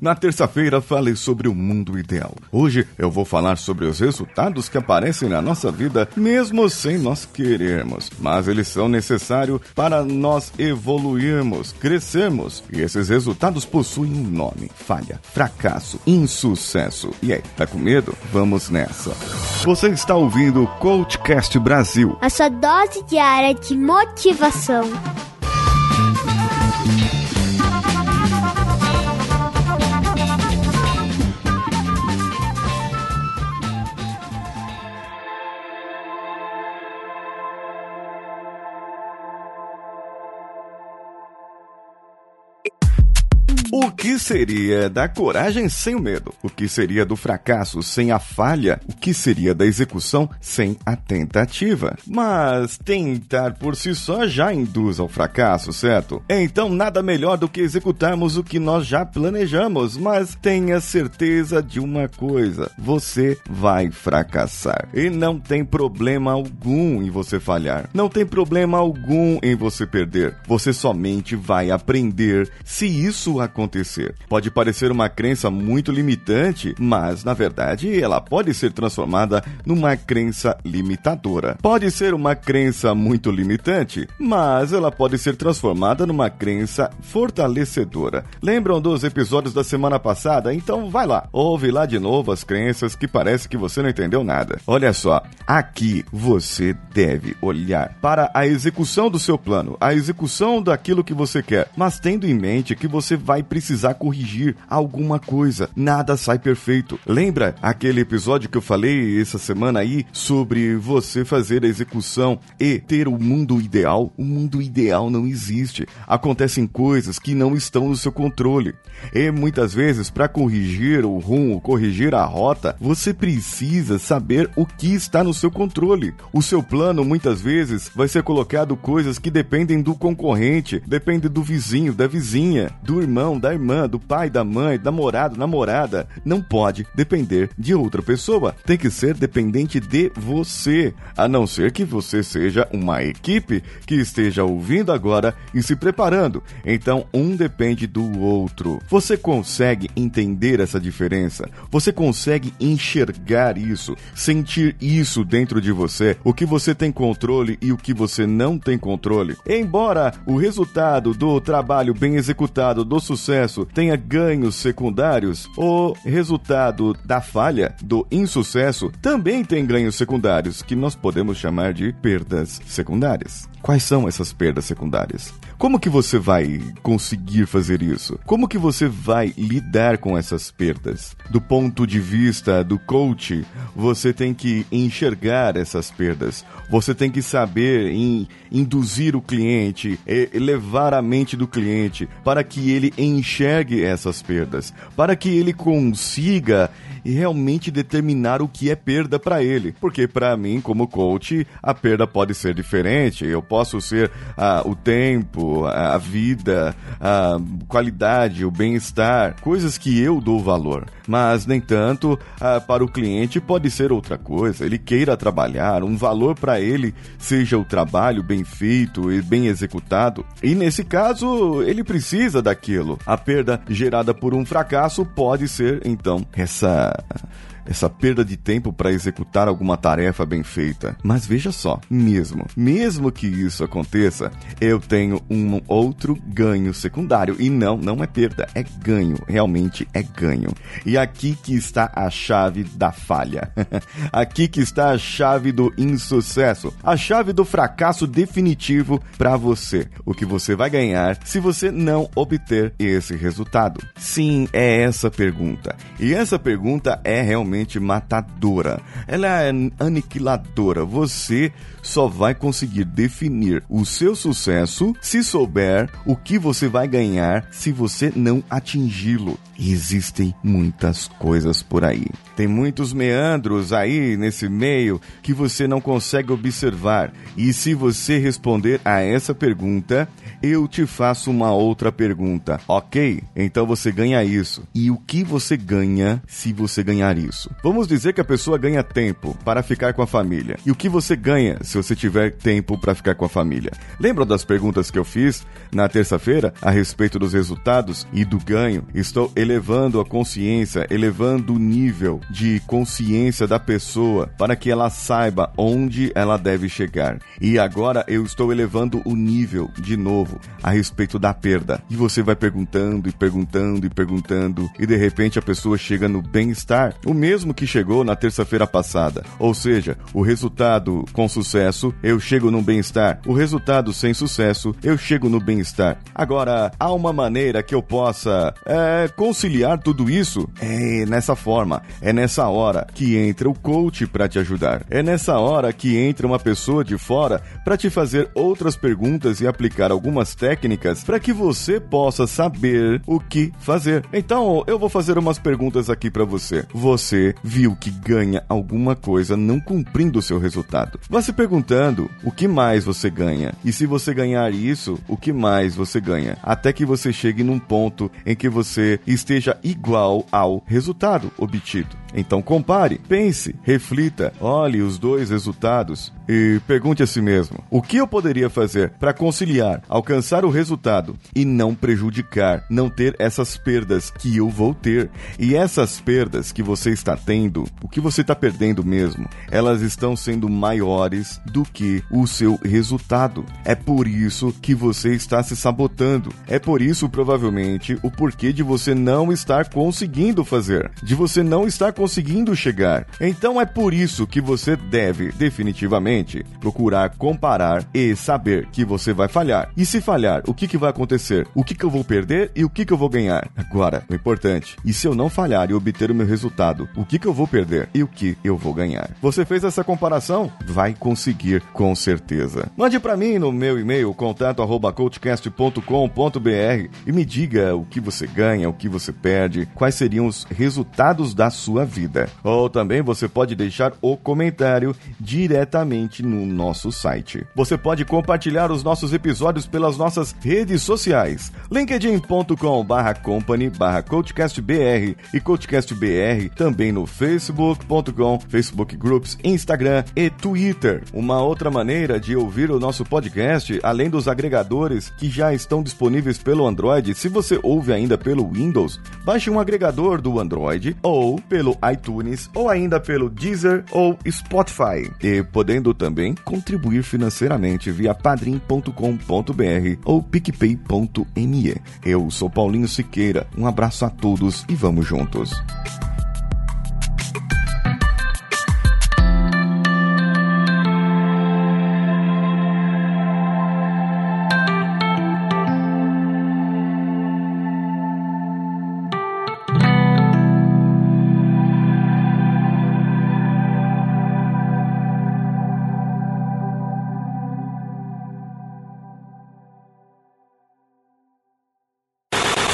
Na terça-feira falei sobre o mundo ideal. Hoje eu vou falar sobre os resultados que aparecem na nossa vida mesmo sem nós querermos, mas eles são necessários para nós evoluirmos, crescermos. E esses resultados possuem um nome: falha, fracasso, insucesso. E aí, tá com medo? Vamos nessa. Você está ouvindo o Coachcast Brasil. A sua dose diária de motivação. O que seria da coragem sem o medo? O que seria do fracasso sem a falha? O que seria da execução sem a tentativa? Mas tentar por si só já induz ao fracasso, certo? Então nada melhor do que executarmos o que nós já planejamos, mas tenha certeza de uma coisa: você vai fracassar. E não tem problema algum em você falhar. Não tem problema algum em você perder. Você somente vai aprender se isso acontecer acontecer. Pode parecer uma crença muito limitante, mas na verdade ela pode ser transformada numa crença limitadora. Pode ser uma crença muito limitante, mas ela pode ser transformada numa crença fortalecedora. Lembram dos episódios da semana passada? Então vai lá, ouve lá de novo as crenças que parece que você não entendeu nada. Olha só, aqui você deve olhar para a execução do seu plano, a execução daquilo que você quer, mas tendo em mente que você vai precisar corrigir alguma coisa. Nada sai perfeito. Lembra aquele episódio que eu falei essa semana aí sobre você fazer a execução e ter o mundo ideal? O mundo ideal não existe. Acontecem coisas que não estão no seu controle. E muitas vezes, para corrigir o rumo, corrigir a rota, você precisa saber o que está no seu controle. O seu plano muitas vezes vai ser colocado coisas que dependem do concorrente, depende do vizinho, da vizinha, do irmão, da irmã, do pai, da mãe, namorado, namorada. Não pode depender de outra pessoa. Tem que ser dependente de você. A não ser que você seja uma equipe que esteja ouvindo agora e se preparando. Então, um depende do outro. Você consegue entender essa diferença? Você consegue enxergar isso, sentir isso dentro de você? O que você tem controle e o que você não tem controle? Embora o resultado do trabalho bem executado, do sucesso, sucesso tenha ganhos secundários, o resultado da falha, do insucesso, também tem ganhos secundários, que nós podemos chamar de perdas secundárias. Quais são essas perdas secundárias? Como que você vai conseguir fazer isso? Como que você vai lidar com essas perdas? Do ponto de vista do coach, você tem que enxergar essas perdas. Você tem que saber in, induzir o cliente, levar a mente do cliente para que ele enxergue essas perdas, para que ele consiga realmente determinar o que é perda para ele. Porque para mim, como coach, a perda pode ser diferente. Eu posso ser ah, o tempo, a vida, a qualidade, o bem-estar, coisas que eu dou valor. Mas, nem tanto, ah, para o cliente pode ser outra coisa. Ele queira trabalhar, um valor para ele seja o trabalho bem feito e bem executado. E nesse caso, ele precisa daquilo. A perda gerada por um fracasso pode ser, então, essa essa perda de tempo para executar alguma tarefa bem feita. Mas veja só, mesmo, mesmo que isso aconteça, eu tenho um outro ganho secundário e não, não é perda, é ganho, realmente é ganho. E aqui que está a chave da falha. aqui que está a chave do insucesso, a chave do fracasso definitivo para você. O que você vai ganhar se você não obter esse resultado? Sim, é essa pergunta. E essa pergunta é realmente matadora. Ela é aniquiladora. Você só vai conseguir definir o seu sucesso se souber o que você vai ganhar se você não atingi-lo. Existem muitas coisas por aí. Tem muitos meandros aí nesse meio que você não consegue observar. E se você responder a essa pergunta, eu te faço uma outra pergunta. Ok? Então você ganha isso. E o que você ganha se você ganhar isso? Isso. Vamos dizer que a pessoa ganha tempo para ficar com a família. E o que você ganha se você tiver tempo para ficar com a família? Lembra das perguntas que eu fiz na terça-feira a respeito dos resultados e do ganho? Estou elevando a consciência, elevando o nível de consciência da pessoa para que ela saiba onde ela deve chegar. E agora eu estou elevando o nível de novo a respeito da perda. E você vai perguntando e perguntando e perguntando e de repente a pessoa chega no bem-estar, o mesmo que chegou na terça-feira passada. Ou seja, o resultado com sucesso, eu chego no bem-estar. O resultado sem sucesso, eu chego no bem-estar. Agora, há uma maneira que eu possa é, conciliar tudo isso? É nessa forma, é nessa hora que entra o coach para te ajudar. É nessa hora que entra uma pessoa de fora para te fazer outras perguntas e aplicar algumas técnicas para que você possa saber o que fazer. Então, eu vou fazer umas perguntas aqui para você. Você viu que ganha alguma coisa não cumprindo o seu resultado? Vá se perguntando o que mais você ganha. E se você ganhar isso, o que mais você ganha? Até que você chegue num ponto em que você esteja igual ao resultado obtido. Então compare, pense, reflita, olhe os dois resultados e pergunte a si mesmo: o que eu poderia fazer para conciliar, alcançar o resultado e não prejudicar, não ter essas perdas que eu vou ter? E essas perdas que você está tendo, o que você está perdendo mesmo, elas estão sendo maiores do que o seu resultado. É por isso que você está se sabotando. É por isso, provavelmente, o porquê de você não estar conseguindo fazer, de você não estar conseguindo chegar. Então é por isso que você deve, definitivamente, procurar comparar e saber que você vai falhar. E se falhar, o que, que vai acontecer? O que, que eu vou perder e o que, que eu vou ganhar? Agora, o importante, e se eu não falhar e obter o meu resultado, o que, que eu vou perder e o que eu vou ganhar? Você fez essa comparação? Vai conseguir com certeza. Mande para mim no meu e-mail contato e me diga o que você ganha, o que você perde, quais seriam os resultados da sua vida. Ou também você pode deixar o comentário diretamente no nosso site. Você pode compartilhar os nossos episódios pelas nossas redes sociais. linkedin.com barra company barra coachcastbr e coachcastbr também no facebook.com, Facebook Groups, Instagram e Twitter. Uma outra maneira de ouvir o nosso podcast, além dos agregadores que já estão disponíveis pelo Android, se você ouve ainda pelo Windows, baixe um agregador do Android ou pelo iTunes ou ainda pelo Deezer ou Spotify. E podendo também contribuir financeiramente via padrim.com.br ou picpay.me. Eu sou Paulinho Siqueira. Um abraço a todos e vamos juntos.